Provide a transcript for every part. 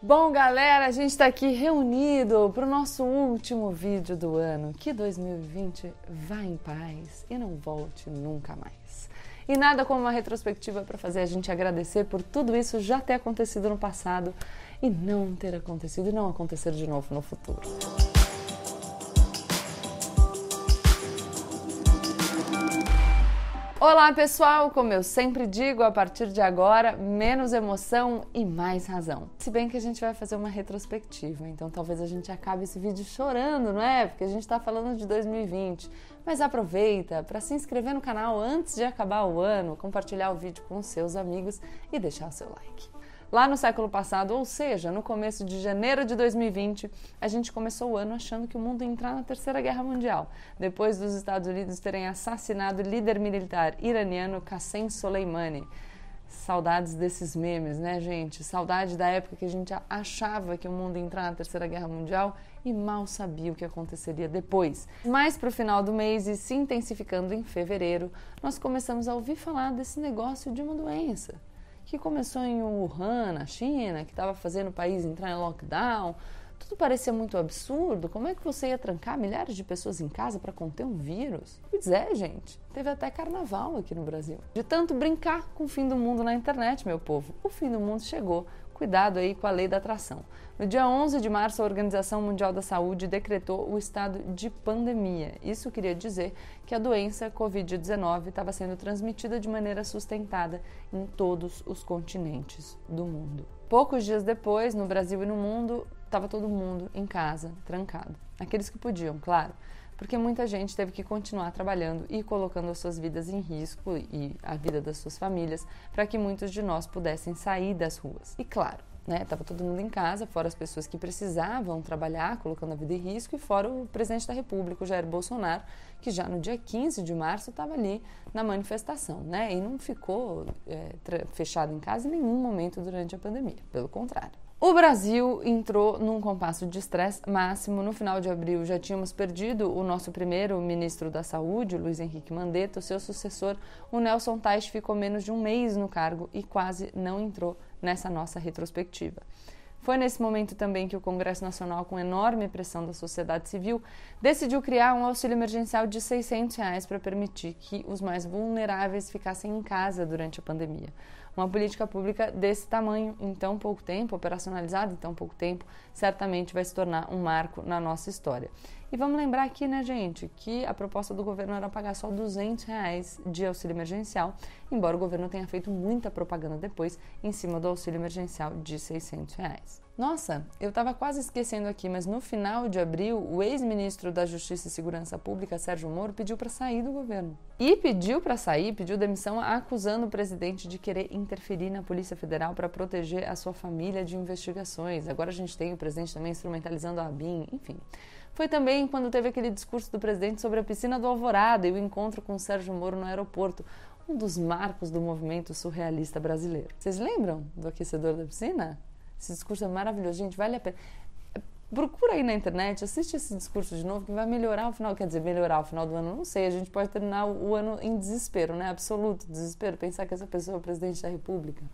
Bom, galera, a gente está aqui reunido para o nosso último vídeo do ano. Que 2020 vá em paz e não volte nunca mais. E nada como uma retrospectiva para fazer a gente agradecer por tudo isso já ter acontecido no passado e não ter acontecido e não acontecer de novo no futuro. Olá pessoal, como eu sempre digo, a partir de agora, menos emoção e mais razão. Se bem que a gente vai fazer uma retrospectiva, então talvez a gente acabe esse vídeo chorando, não é? Porque a gente está falando de 2020. Mas aproveita para se inscrever no canal antes de acabar o ano, compartilhar o vídeo com seus amigos e deixar o seu like. Lá no século passado, ou seja, no começo de janeiro de 2020, a gente começou o ano achando que o mundo ia entrar na Terceira Guerra Mundial, depois dos Estados Unidos terem assassinado o líder militar iraniano Qassem Soleimani. Saudades desses memes, né, gente? Saudade da época que a gente achava que o mundo ia entrar na Terceira Guerra Mundial e mal sabia o que aconteceria depois. Mais para o final do mês e se intensificando em fevereiro, nós começamos a ouvir falar desse negócio de uma doença que começou em Wuhan, na China, que estava fazendo o país entrar em lockdown. Tudo parecia muito absurdo. Como é que você ia trancar milhares de pessoas em casa para conter um vírus? Pois é, gente. Teve até carnaval aqui no Brasil. De tanto brincar com o fim do mundo na internet, meu povo, o fim do mundo chegou cuidado aí com a lei da atração. No dia 11 de março, a Organização Mundial da Saúde decretou o estado de pandemia. Isso queria dizer que a doença Covid-19 estava sendo transmitida de maneira sustentada em todos os continentes do mundo. Poucos dias depois, no Brasil e no mundo, estava todo mundo em casa, trancado. Aqueles que podiam, claro porque muita gente teve que continuar trabalhando e colocando as suas vidas em risco e a vida das suas famílias para que muitos de nós pudessem sair das ruas. E claro, né, tava todo mundo em casa, fora as pessoas que precisavam trabalhar, colocando a vida em risco, e fora o presidente da República, o Jair Bolsonaro, que já no dia 15 de março estava ali na manifestação, né, e não ficou é, fechado em casa em nenhum momento durante a pandemia, pelo contrário. O Brasil entrou num compasso de estresse máximo. No final de abril já tínhamos perdido o nosso primeiro ministro da Saúde, Luiz Henrique Mandetta. O seu sucessor, o Nelson Teich, ficou menos de um mês no cargo e quase não entrou nessa nossa retrospectiva. Foi nesse momento também que o Congresso Nacional, com enorme pressão da sociedade civil, decidiu criar um auxílio emergencial de 600 reais para permitir que os mais vulneráveis ficassem em casa durante a pandemia. Uma política pública desse tamanho, em tão pouco tempo, operacionalizada em tão pouco tempo, certamente vai se tornar um marco na nossa história. E vamos lembrar aqui, né, gente, que a proposta do governo era pagar só 200 reais de auxílio emergencial, embora o governo tenha feito muita propaganda depois em cima do auxílio emergencial de 600 reais. Nossa, eu estava quase esquecendo aqui, mas no final de abril, o ex-ministro da Justiça e Segurança Pública, Sérgio Moro, pediu para sair do governo. E pediu para sair, pediu demissão, acusando o presidente de querer interferir na Polícia Federal para proteger a sua família de investigações. Agora a gente tem o presidente também instrumentalizando a ABIN, enfim. Foi também quando teve aquele discurso do presidente sobre a piscina do Alvorada e o encontro com Sérgio Moro no aeroporto, um dos marcos do movimento surrealista brasileiro. Vocês lembram do aquecedor da piscina? Esse discurso é maravilhoso, gente, vale a pena. Procura aí na internet, assiste esse discurso de novo que vai melhorar o final. Quer dizer, melhorar o final do ano, não sei. A gente pode terminar o ano em desespero, né? Absoluto desespero. Pensar que essa pessoa é o presidente da República.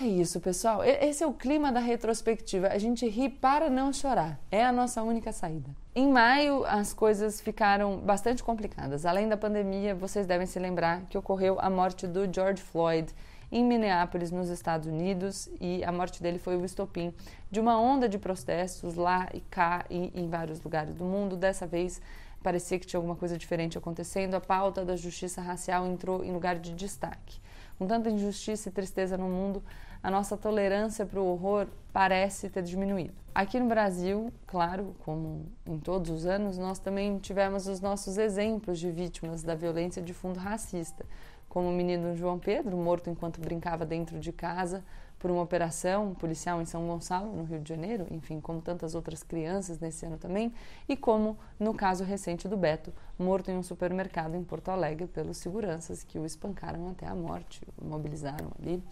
É isso, pessoal. Esse é o clima da retrospectiva. A gente ri para não chorar. É a nossa única saída. Em maio, as coisas ficaram bastante complicadas. Além da pandemia, vocês devem se lembrar que ocorreu a morte do George Floyd em Minneapolis, nos Estados Unidos, e a morte dele foi o estopim de uma onda de protestos lá e cá e em vários lugares do mundo. Dessa vez parecia que tinha alguma coisa diferente acontecendo. A pauta da justiça racial entrou em lugar de destaque. Com tanta injustiça e tristeza no mundo, a nossa tolerância para o horror parece ter diminuído. Aqui no Brasil, claro, como em todos os anos, nós também tivemos os nossos exemplos de vítimas da violência de fundo racista como o menino João Pedro, morto enquanto brincava dentro de casa por uma operação policial em São Gonçalo, no Rio de Janeiro, enfim, como tantas outras crianças nesse ano também, e como no caso recente do Beto, morto em um supermercado em Porto Alegre pelos seguranças que o espancaram até a morte, mobilizaram ali.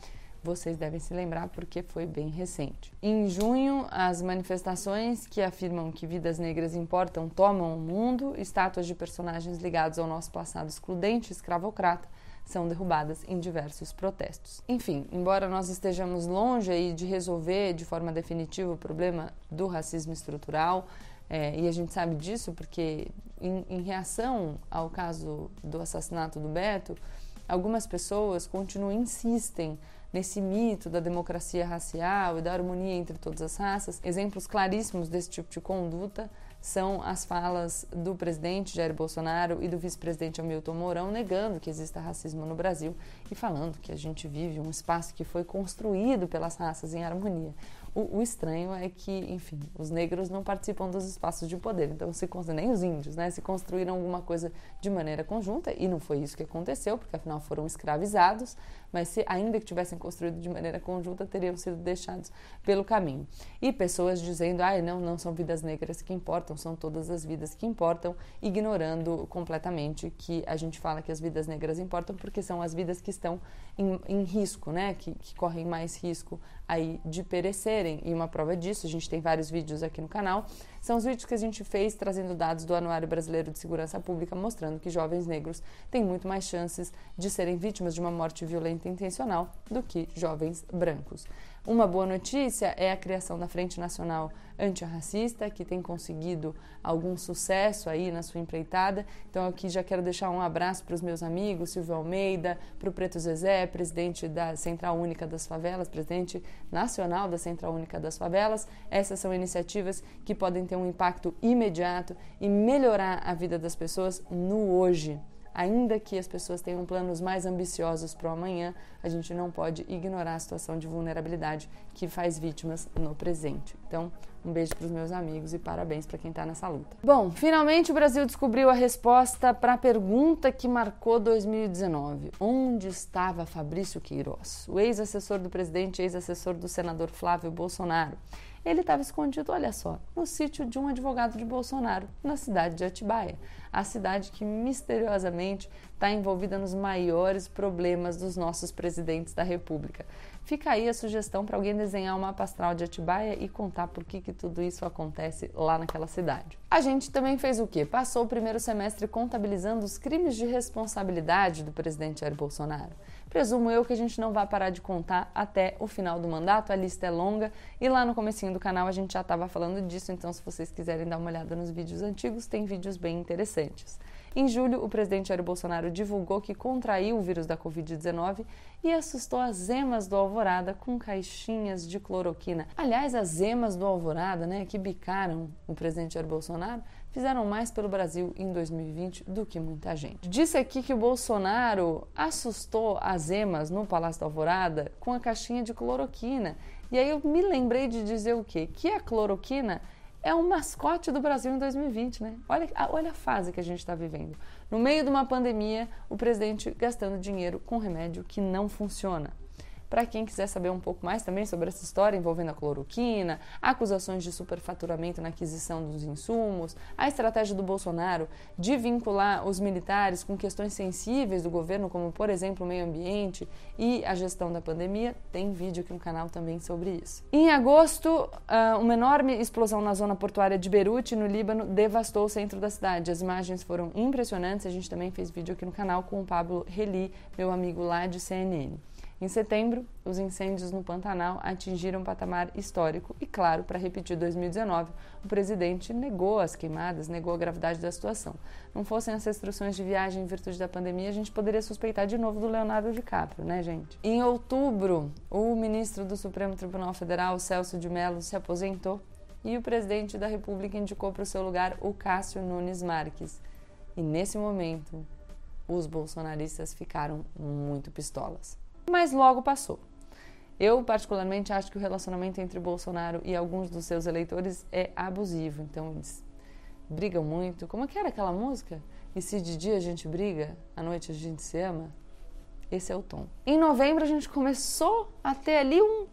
Vocês devem se lembrar porque foi bem recente. Em junho, as manifestações que afirmam que vidas negras importam tomam o mundo, estátuas de personagens ligados ao nosso passado excludente escravocrata são derrubadas em diversos protestos. Enfim, embora nós estejamos longe aí de resolver de forma definitiva o problema do racismo estrutural, é, e a gente sabe disso porque, em, em reação ao caso do assassinato do Beto, algumas pessoas continuam insistem nesse mito da democracia racial e da harmonia entre todas as raças. Exemplos claríssimos desse tipo de conduta são as falas do presidente Jair Bolsonaro e do vice-presidente Hamilton Mourão negando que exista racismo no Brasil e falando que a gente vive um espaço que foi construído pelas raças em harmonia. O, o, estranho é que, enfim, os negros não participam dos espaços de poder, então se nem os índios, né, se construíram alguma coisa de maneira conjunta e não foi isso que aconteceu, porque afinal foram escravizados, mas se ainda que tivessem construído de maneira conjunta, teriam sido deixados pelo caminho. E pessoas dizendo, ah, não, não são vidas negras que importam, são todas as vidas que importam, ignorando completamente que a gente fala que as vidas negras importam porque são as vidas que estão em, em risco, né, que, que correm mais risco aí de perecerem. E uma prova disso, a gente tem vários vídeos aqui no canal, são os vídeos que a gente fez trazendo dados do Anuário Brasileiro de Segurança Pública mostrando que jovens negros têm muito mais chances de serem vítimas de uma morte violenta intencional do que jovens brancos. Uma boa notícia é a criação da Frente Nacional Antirracista, que tem conseguido algum sucesso aí na sua empreitada. Então, aqui já quero deixar um abraço para os meus amigos, Silvio Almeida, para o Preto Zezé, presidente da Central Única das Favelas, presidente nacional da Central Única das Favelas. Essas são iniciativas que podem ter um impacto imediato e melhorar a vida das pessoas no hoje. Ainda que as pessoas tenham planos mais ambiciosos para o amanhã, a gente não pode ignorar a situação de vulnerabilidade que faz vítimas no presente. Então, um beijo para os meus amigos e parabéns para quem está nessa luta. Bom, finalmente o Brasil descobriu a resposta para a pergunta que marcou 2019: onde estava Fabrício Queiroz, o ex-assessor do presidente, ex-assessor do senador Flávio Bolsonaro? Ele estava escondido, olha só, no sítio de um advogado de Bolsonaro, na cidade de Atibaia, a cidade que misteriosamente está envolvida nos maiores problemas dos nossos presidentes da República. Fica aí a sugestão para alguém desenhar uma mapa astral de Atibaia e contar por que, que tudo isso acontece lá naquela cidade. A gente também fez o quê? Passou o primeiro semestre contabilizando os crimes de responsabilidade do presidente Jair Bolsonaro. Presumo eu que a gente não vai parar de contar até o final do mandato, a lista é longa e lá no comecinho do canal a gente já estava falando disso, então se vocês quiserem dar uma olhada nos vídeos antigos, tem vídeos bem interessantes. Em julho, o presidente Jair Bolsonaro divulgou que contraiu o vírus da Covid-19 e assustou as emas do Alvorada com caixinhas de cloroquina. Aliás, as emas do Alvorada, né, que bicaram o presidente Jair Bolsonaro, fizeram mais pelo Brasil em 2020 do que muita gente. Disse aqui que o Bolsonaro assustou as emas no Palácio da Alvorada com a caixinha de cloroquina. E aí eu me lembrei de dizer o quê? Que a cloroquina é um mascote do Brasil em 2020, né? Olha, olha a fase que a gente está vivendo. No meio de uma pandemia, o presidente gastando dinheiro com remédio que não funciona. Para quem quiser saber um pouco mais também sobre essa história envolvendo a cloroquina, acusações de superfaturamento na aquisição dos insumos, a estratégia do Bolsonaro de vincular os militares com questões sensíveis do governo, como por exemplo o meio ambiente e a gestão da pandemia, tem vídeo aqui no canal também sobre isso. Em agosto, ah, uma enorme explosão na zona portuária de Beirute, no Líbano, devastou o centro da cidade. As imagens foram impressionantes, a gente também fez vídeo aqui no canal com o Pablo Reli, meu amigo lá de CNN. Em setembro, os incêndios no Pantanal atingiram um patamar histórico e, claro, para repetir 2019, o presidente negou as queimadas, negou a gravidade da situação. Não fossem as restrições de viagem em virtude da pandemia, a gente poderia suspeitar de novo do Leonardo DiCaprio, né, gente? Em outubro, o ministro do Supremo Tribunal Federal, Celso de Mello, se aposentou e o presidente da República indicou para o seu lugar o Cássio Nunes Marques. E nesse momento, os bolsonaristas ficaram muito pistolas mas logo passou. Eu, particularmente, acho que o relacionamento entre Bolsonaro e alguns dos seus eleitores é abusivo. Então, eles brigam muito. Como é que era aquela música? E se de dia a gente briga, à noite a gente se ama? Esse é o tom. Em novembro, a gente começou a ter ali um,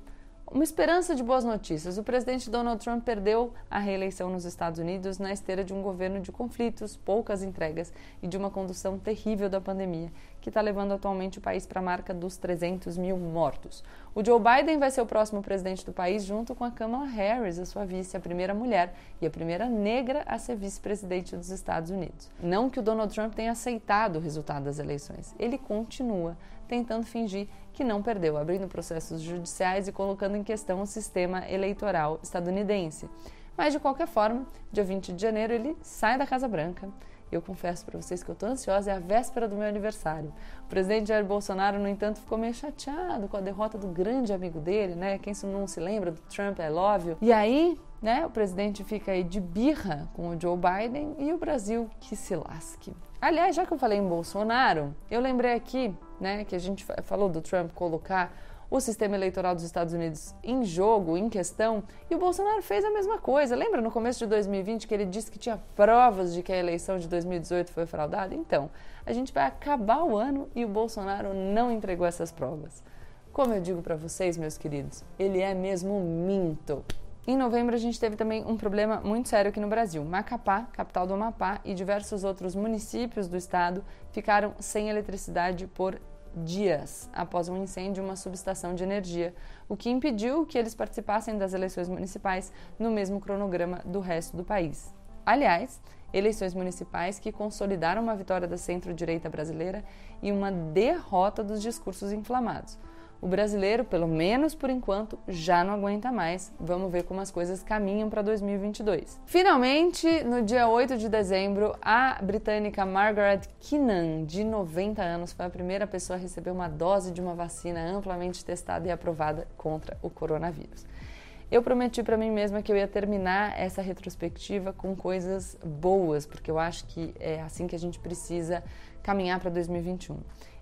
uma esperança de boas notícias. O presidente Donald Trump perdeu a reeleição nos Estados Unidos na esteira de um governo de conflitos, poucas entregas e de uma condução terrível da pandemia, que está levando atualmente o país para a marca dos 300 mil mortos. O Joe Biden vai ser o próximo presidente do país, junto com a Kamala Harris, a sua vice, a primeira mulher e a primeira negra a ser vice-presidente dos Estados Unidos. Não que o Donald Trump tenha aceitado o resultado das eleições, ele continua tentando fingir que não perdeu, abrindo processos judiciais e colocando em questão o sistema eleitoral estadunidense. Mas, de qualquer forma, dia 20 de janeiro ele sai da Casa Branca. Eu confesso para vocês que eu estou ansiosa, é a véspera do meu aniversário. O presidente Jair Bolsonaro, no entanto, ficou meio chateado com a derrota do grande amigo dele, né? Quem não se lembra do Trump, é óbvio. E aí, né, o presidente fica aí de birra com o Joe Biden e o Brasil que se lasque. Aliás, já que eu falei em Bolsonaro, eu lembrei aqui, né, que a gente falou do Trump colocar o sistema eleitoral dos Estados Unidos em jogo, em questão, e o Bolsonaro fez a mesma coisa. Lembra no começo de 2020 que ele disse que tinha provas de que a eleição de 2018 foi fraudada? Então, a gente vai acabar o ano e o Bolsonaro não entregou essas provas. Como eu digo para vocês, meus queridos, ele é mesmo minto. Em novembro, a gente teve também um problema muito sério aqui no Brasil. Macapá, capital do Amapá, e diversos outros municípios do estado ficaram sem eletricidade por dias após um incêndio em uma subestação de energia, o que impediu que eles participassem das eleições municipais no mesmo cronograma do resto do país. Aliás, eleições municipais que consolidaram uma vitória da centro-direita brasileira e uma derrota dos discursos inflamados. O brasileiro, pelo menos por enquanto, já não aguenta mais. Vamos ver como as coisas caminham para 2022. Finalmente, no dia 8 de dezembro, a britânica Margaret Keenan, de 90 anos, foi a primeira pessoa a receber uma dose de uma vacina amplamente testada e aprovada contra o coronavírus. Eu prometi para mim mesma que eu ia terminar essa retrospectiva com coisas boas, porque eu acho que é assim que a gente precisa caminhar para 2021.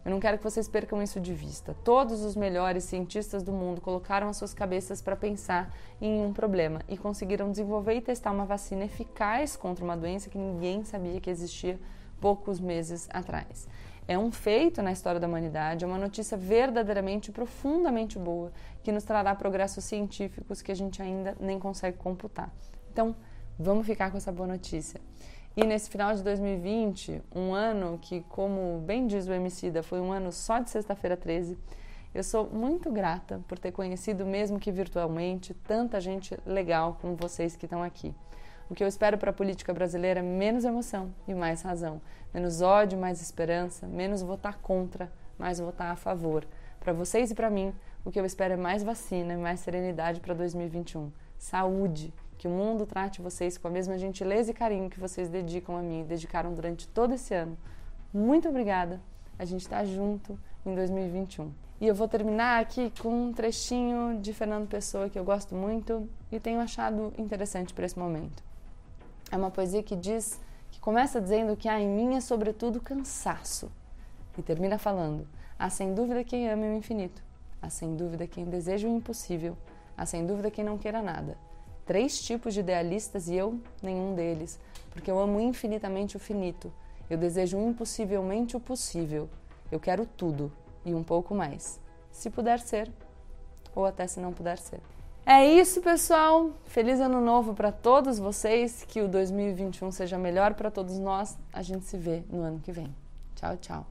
Eu não quero que vocês percam isso de vista. Todos os melhores cientistas do mundo colocaram as suas cabeças para pensar em um problema e conseguiram desenvolver e testar uma vacina eficaz contra uma doença que ninguém sabia que existia poucos meses atrás. É um feito na história da humanidade, é uma notícia verdadeiramente profundamente boa que nos trará progressos científicos que a gente ainda nem consegue computar. Então, vamos ficar com essa boa notícia. E nesse final de 2020, um ano que, como bem diz o Emicida, foi um ano só de sexta-feira 13, eu sou muito grata por ter conhecido, mesmo que virtualmente, tanta gente legal como vocês que estão aqui. O que eu espero para a política brasileira é menos emoção e mais razão, menos ódio, mais esperança, menos votar contra, mais votar a favor. Para vocês e para mim, o que eu espero é mais vacina e mais serenidade para 2021. Saúde, que o mundo trate vocês com a mesma gentileza e carinho que vocês dedicam a mim e dedicaram durante todo esse ano. Muito obrigada. A gente está junto em 2021. E eu vou terminar aqui com um trechinho de Fernando Pessoa que eu gosto muito e tenho achado interessante para esse momento. É uma poesia que diz, que começa dizendo que há em mim é sobretudo cansaço e termina falando: há sem dúvida quem ama o infinito, há sem dúvida quem deseja o impossível, há sem dúvida quem não queira nada três tipos de idealistas e eu nenhum deles, porque eu amo infinitamente o finito. Eu desejo impossivelmente o possível. Eu quero tudo e um pouco mais. Se puder ser, ou até se não puder ser. É isso, pessoal. Feliz ano novo para todos vocês. Que o 2021 seja melhor para todos nós. A gente se vê no ano que vem. Tchau, tchau.